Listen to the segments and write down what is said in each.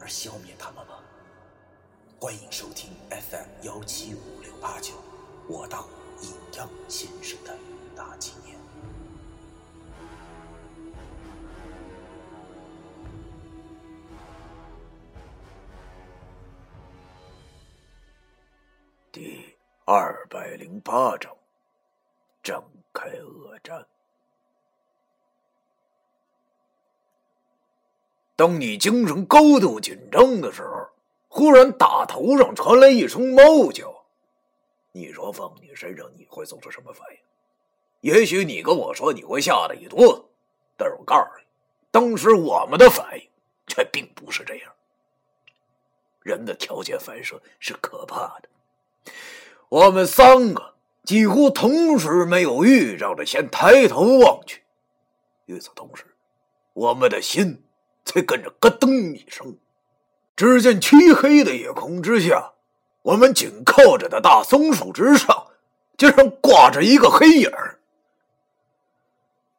而消灭他们吗？欢迎收听 FM 幺七五六八九，我当阴阳先生的大纪念。第二百零八章，展开恶战。当你精神高度紧张的时候，忽然大头上传来一声猫叫，你说放你身上你会做出什么反应？也许你跟我说你会吓得一哆嗦，但是我告诉你，当时我们的反应却并不是这样。人的条件反射是可怕的。我们三个几乎同时没有预兆的先抬头望去，与此同时，我们的心才跟着咯噔一声。只见漆黑的夜空之下，我们紧靠着的大松树之上，竟然挂着一个黑影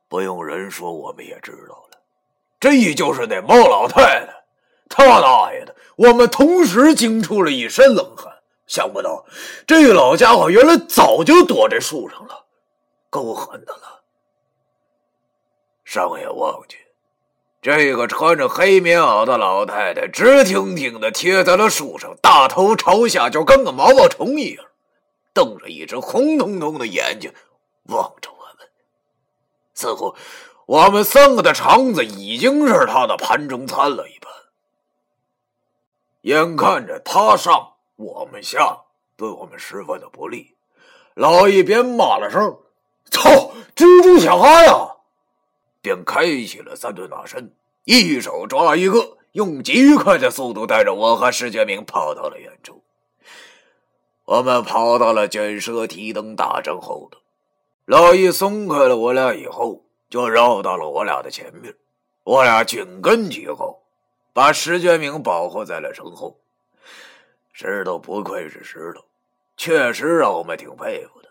不用人说，我们也知道了，这就是那猫老太太。他大爷的！我们同时惊出了一身冷汗。想不到，这老家伙原来早就躲在树上了，够狠的了。上眼望去，这个穿着黑棉袄的老太太直挺挺的贴在了树上，大头朝下，就跟个毛毛虫一样，瞪着一只红彤彤的眼睛望着我们，似乎我们三个的肠子已经是他的盘中餐了一般。眼看着他上。我们下对我们十分的不利，老一边骂了声“操，蜘蛛侠呀”，便开启了三顿大身，一手抓一个，用极快的速度带着我和石觉明跑到了远处。我们跑到了卷舌提灯大阵后头，老易松开了我俩以后，就绕到了我俩的前面，我俩紧跟其后，把石觉明保护在了身后。石头不愧是石头，确实让我们挺佩服的。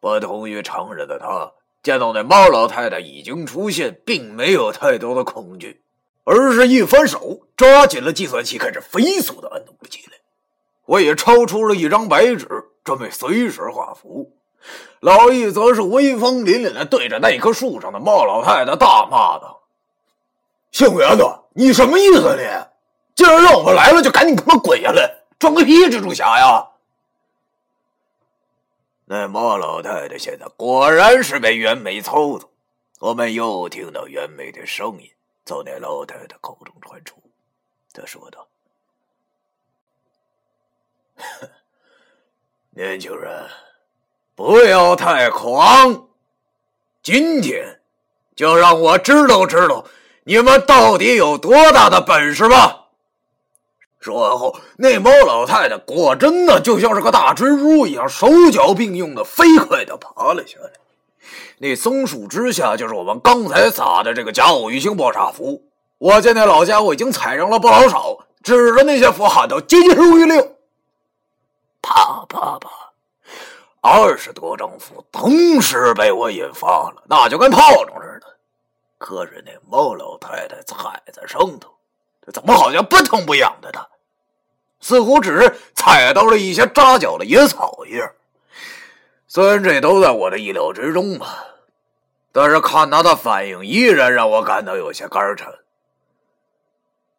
不同于常人的他，见到那猫老太太已经出现，并没有太多的恐惧，而是一翻手抓紧了计算器，开始飞速的按动了起来。我也抽出了一张白纸，准备随时画符。老易则是威风凛凛的对着那棵树上的猫老太太大骂道：“姓袁的，你什么意思？你既然让我们来了，就赶紧他妈滚下来！”装个屁蜘蛛侠呀！那莫老太太现在果然是被袁梅操纵。我们又听到袁梅的声音从那老太太口中传出，她说道：“年轻人，不要太狂，今天就让我知道知道你们到底有多大的本事吧！”说完后，那猫老太太果真的就像是个大蜘蛛一样，手脚并用的飞快的爬了下来。那松树之下，就是我们刚才撒的这个假偶玉星爆炸符。我见那老家伙已经踩上了不老少，指着那些符喊道：“急急如律令！”啪啪啪，二十多张符同时被我引发了，那就跟炮仗似的。可是那猫老太太踩在上头，这怎么好像不疼不痒的呢？似乎只是踩到了一些扎脚的野草一样，虽然这都在我的意料之中吧，但是看他的反应，依然让我感到有些肝沉。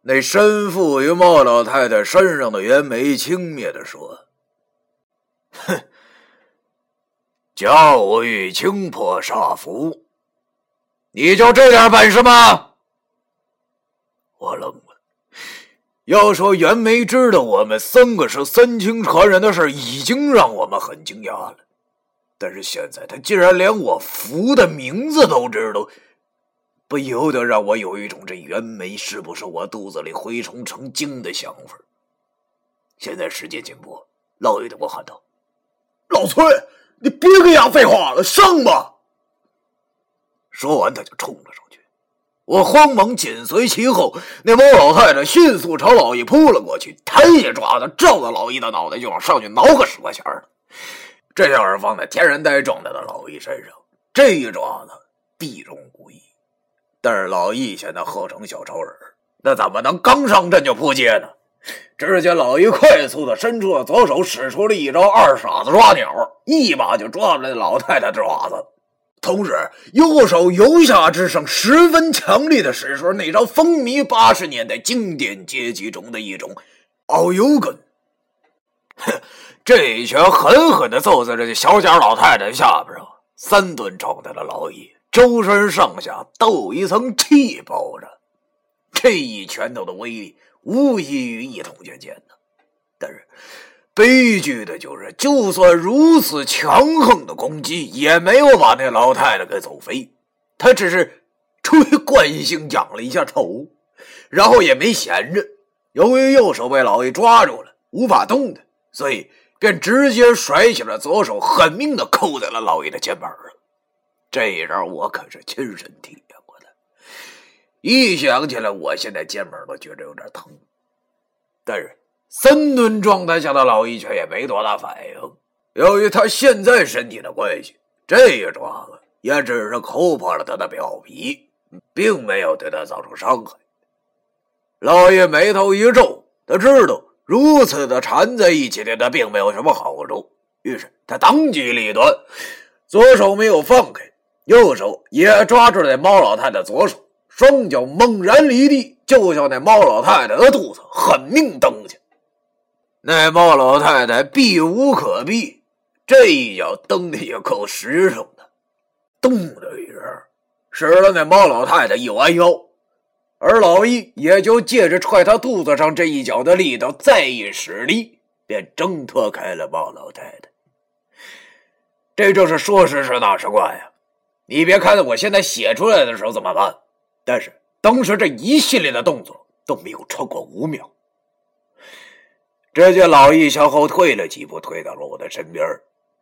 那身附于莫老太太身上的袁梅轻蔑的说：“哼，教育清破煞符，你就这点本事吗？”我愣了。要说袁梅知道我们三个是三清传人的事已经让我们很惊讶了。但是现在他竟然连我符的名字都知道，不由得让我有一种这袁梅是不是我肚子里蛔虫成精的想法。现在时间紧迫，老爷对我喊道：“老崔，你别跟丫废话了，上吧！”说完，他就冲了上。我慌忙紧随其后。那猫老太太迅速朝老易扑了过去，抬起爪子照着老易的脑袋就往上去挠个十块钱儿。这要是放在天然呆状态的老易身上，这一爪子必中无疑。但是老易现在喝成小超人，那怎么能刚上阵就扑街呢？只见老易快速的伸出了左手，使出了一招二傻子抓鸟，一把就抓住了老太太的爪子，同时右手由下至上十分强力的使出那招风靡八十年代经典阶级中的一种奥尤根。哼，这一拳狠狠的揍在这小脚老太太下边上，三吨重的老易周身上下都有一层气包着，这一拳头的威力。无异于一统天剑呢，但是悲剧的就是，就算如此强横的攻击，也没有把那老太太给揍飞。他只是出于惯性仰了一下头，然后也没闲着。由于右手被老爷抓住了，无法动弹，所以便直接甩起了左手，狠命的扣在了老爷的肩膀上。这一招我可是亲身体验过的。一想起来，我现在肩膀都觉得有点疼。但是三吨状态下的老易却也没多大反应。由于他现在身体的关系，这一爪子也只是抠破了他的表皮，并没有对他造成伤害。老易眉头一皱，他知道如此的缠在一起对他并没有什么好处，于是他当机立断，左手没有放开，右手也抓住了猫老太太左手。双脚猛然离地，就向那猫老太太的肚子狠命蹬去。那猫老太太避无可避，这一脚蹬的也够实诚的，咚的一声，使得那猫老太太一弯腰，而老易也就借着踹他肚子上这一脚的力道，再一使力，便挣脱开了猫老太太。这就是说时迟，那时快呀！你别看我现在写出来的时候怎么办。但是当时这一系列的动作都没有超过五秒。只见老易向后退了几步，退到了我的身边。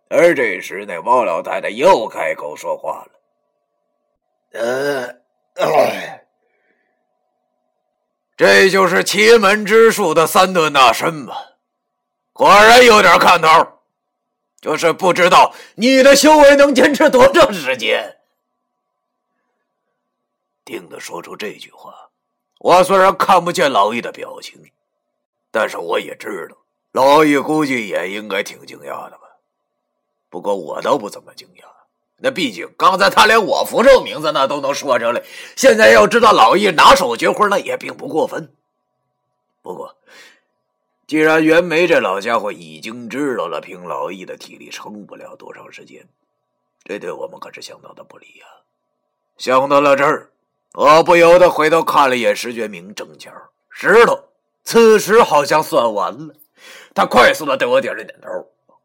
而这时，那王老太太又开口说话了：“呃，这就是奇门之术的三顿大身吧？果然有点看头，就是不知道你的修为能坚持多长时间。”听他说出这句话，我虽然看不见老易的表情，但是我也知道，老易估计也应该挺惊讶的吧。不过我倒不怎么惊讶，那毕竟刚才他连我符咒名字那都能说出来，现在要知道老易拿手绝活，那也并不过分。不过，既然袁梅这老家伙已经知道了，凭老易的体力撑不了多长时间，这对我们可是相当的不利呀。想到了这儿。我不由得回头看了一眼石觉明，正巧石头此时好像算完了，他快速的对我点了点头。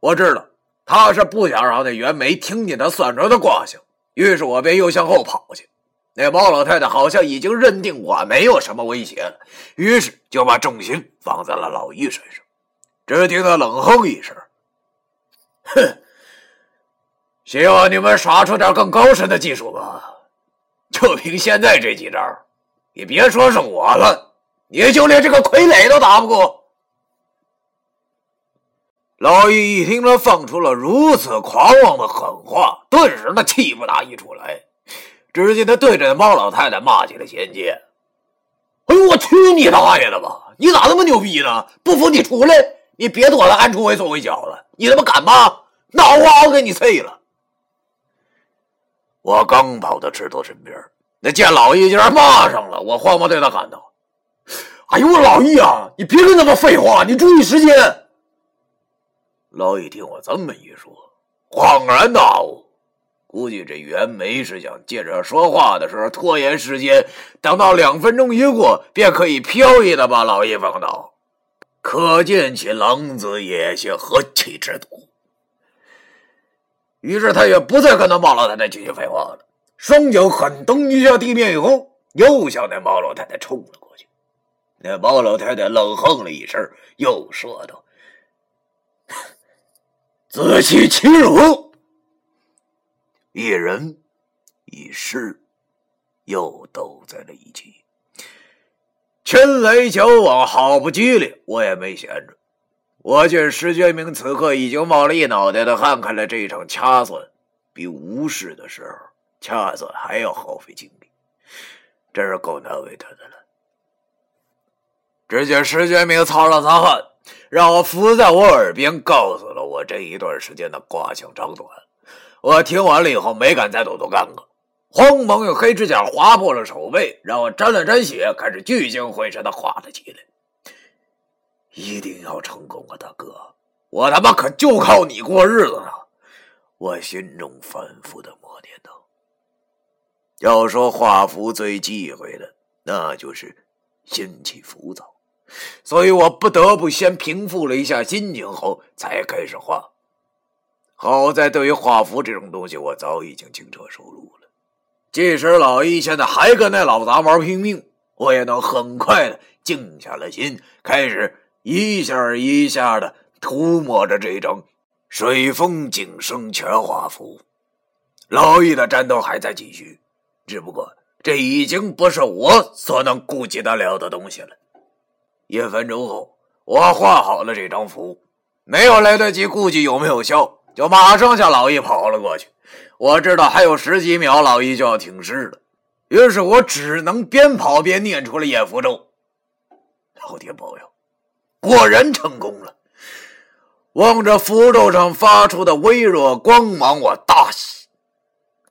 我知道他是不想让那袁梅听见他算出的卦象，于是我便又向后跑去。那猫老太太好像已经认定我没有什么威胁了，于是就把重心放在了老易身上。只听他冷哼一声：“哼，希望你们耍出点更高深的技术吧。”就凭现在这几招，你别说是我了，你就连这个傀儡都打不过。老易一听他放出了如此狂妄的狠话，顿时那气不打一处来。只见他对着猫老太太骂起了仙界：“哎呦，我去你大爷的吧！你咋那么牛逼呢？不服你出来，你别躲在暗处畏手畏脚了。你他妈敢骂？脑瓜我给你碎了！”我刚跑到石头身边，那见老易竟然骂上了，我慌忙对他喊道：“哎呦，老易啊，你别跟他们废话，你注意时间。”老易听我这么一说，恍然大悟，估计这袁梅是想借着说话的时候拖延时间，等到两分钟一过，便可以飘逸的把老易放倒。可见其狼子野心何其之毒。于是他也不再跟那猫老太太继续废话了，双脚狠蹬一下地面以后，又向那毛老太太冲了过去。那包老太太冷哼了一声，又说道：“自取其辱！”一人一尸又斗在了一起，拳来脚往，好不激烈。我也没闲着。我见石觉明此刻已经冒了一脑袋的汗，看来这一场掐算比无事的时候掐算还要耗费精力，真是够难为他的了。只见石觉明擦了擦汗，让我伏在我耳边，告诉了我这一段时间的卦象长短。我听完了以后，没敢再多多干个，慌忙用黑指甲划破了手背，让我沾了沾血，开始聚精会神的画了起来。一定要成功啊，大哥！我他妈可就靠你过日子了！我心中反复的默念道：“要说画符最忌讳的，那就是心气浮躁，所以我不得不先平复了一下心情后才开始画。好在对于画符这种东西，我早已经轻车熟路了。即使老易现在还跟那老杂毛拼命，我也能很快的静下了心，开始。”一下一下的涂抹着这张水风景生全画符，老易的战斗还在继续，只不过这已经不是我所能顾及得了的东西了。一分钟后，我画好了这张符，没有来得及顾及有没有效，就马上向老易跑了过去。我知道还有十几秒，老易就要挺尸了，于是我只能边跑边念出了掩符咒。老天保佑！果然成功了！望着符咒上发出的微弱光芒，我大喜。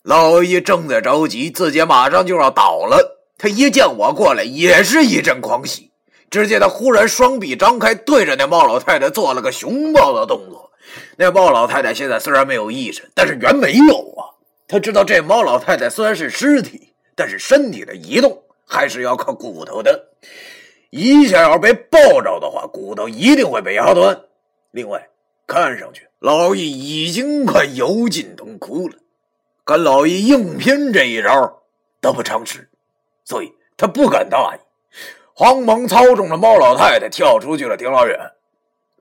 老易正在着急，自己马上就要倒了。他一见我过来，也是一阵狂喜。只见他忽然双臂张开，对着那猫老太太做了个熊抱的动作。那猫老太太现在虽然没有意识，但是原没有啊。他知道这猫老太太虽然是尸体，但是身体的移动还是要靠骨头的。一下要被抱着的话，骨头一定会被压断。另外，看上去老易已经快油尽灯枯了，跟老易硬拼这一招得不偿失，所以他不敢大意，慌忙操纵着猫老太太跳出去了，挺老远。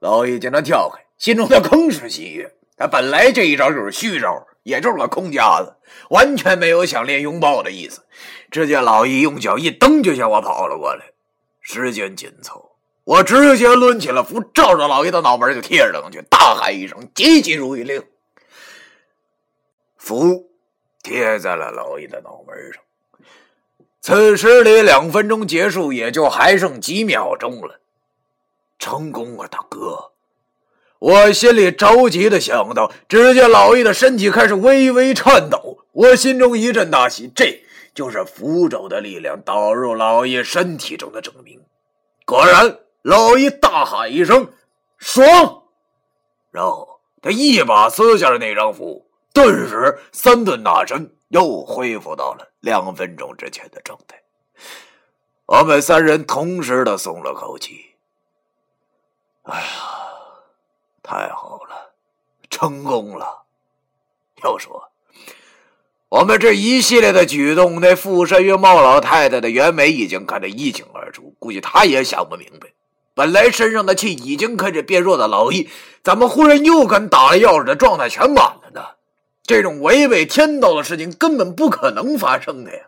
老易见他跳开，心中他更是喜悦。他本来这一招就是虚招，也就是个空架子，完全没有想练拥抱的意思。只见老易用脚一蹬，就向我跑了过来。时间紧凑，我直接抡起了符，照着老易的脑门就贴了上去，大喊一声：“急急如律令！”符贴在了老易的脑门上。此时离两分钟结束也就还剩几秒钟了，成功啊，大哥！我心里着急的想到。只见老易的身体开始微微颤抖，我心中一阵大喜，这。就是符咒的力量导入老爷身体中的证明。果然，老易大喊一声“爽”，然后他一把撕下了那张符，顿时三顿大神又恢复到了两分钟之前的状态。我们三人同时的松了口气。哎呀，太好了，成功了！要说。我们这一系列的举动，那附身于茂老太太的袁梅已经看得一清二楚，估计他也想不明白。本来身上的气已经开始变弱的老易，怎么忽然又跟打了钥匙的状态全满了？这种违背天道的事情根本不可能发生的呀！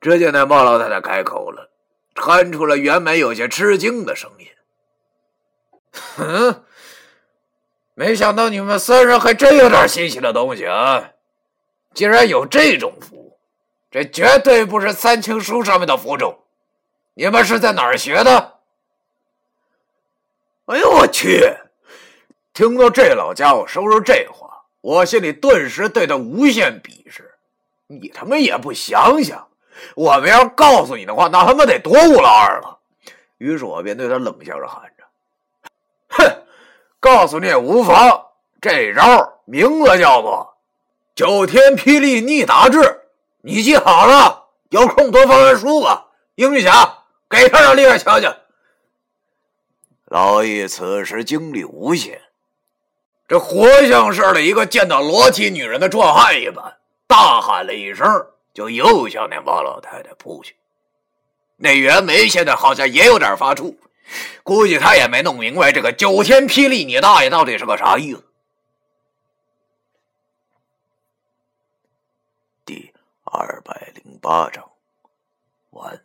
只见那茂老太太开口了，传出了袁梅有些吃惊的声音：“哼，没想到你们三人还真有点新奇的东西啊！”竟然有这种符，这绝对不是三清书上面的符咒。你们是在哪儿学的？哎呦我去！听到这老家伙说出这话，我心里顿时对他无限鄙视。你他妈也不想想，我们要告诉你的话，那他妈得多无老二了。于是我便对他冷笑着喊着：“哼，告诉你也无妨。这招名字叫做……”九天霹雳逆打志，你记好了，有空多翻翻书吧。英侠，给他点厉害瞧瞧。老易此时精力无限，这活像是了一个见到裸体女人的壮汉一般，大喊了一声，就又向那王老太太扑去。那袁梅现在好像也有点发怵，估计他也没弄明白这个九天霹雳你大爷到底是个啥意思。第二百零八章完。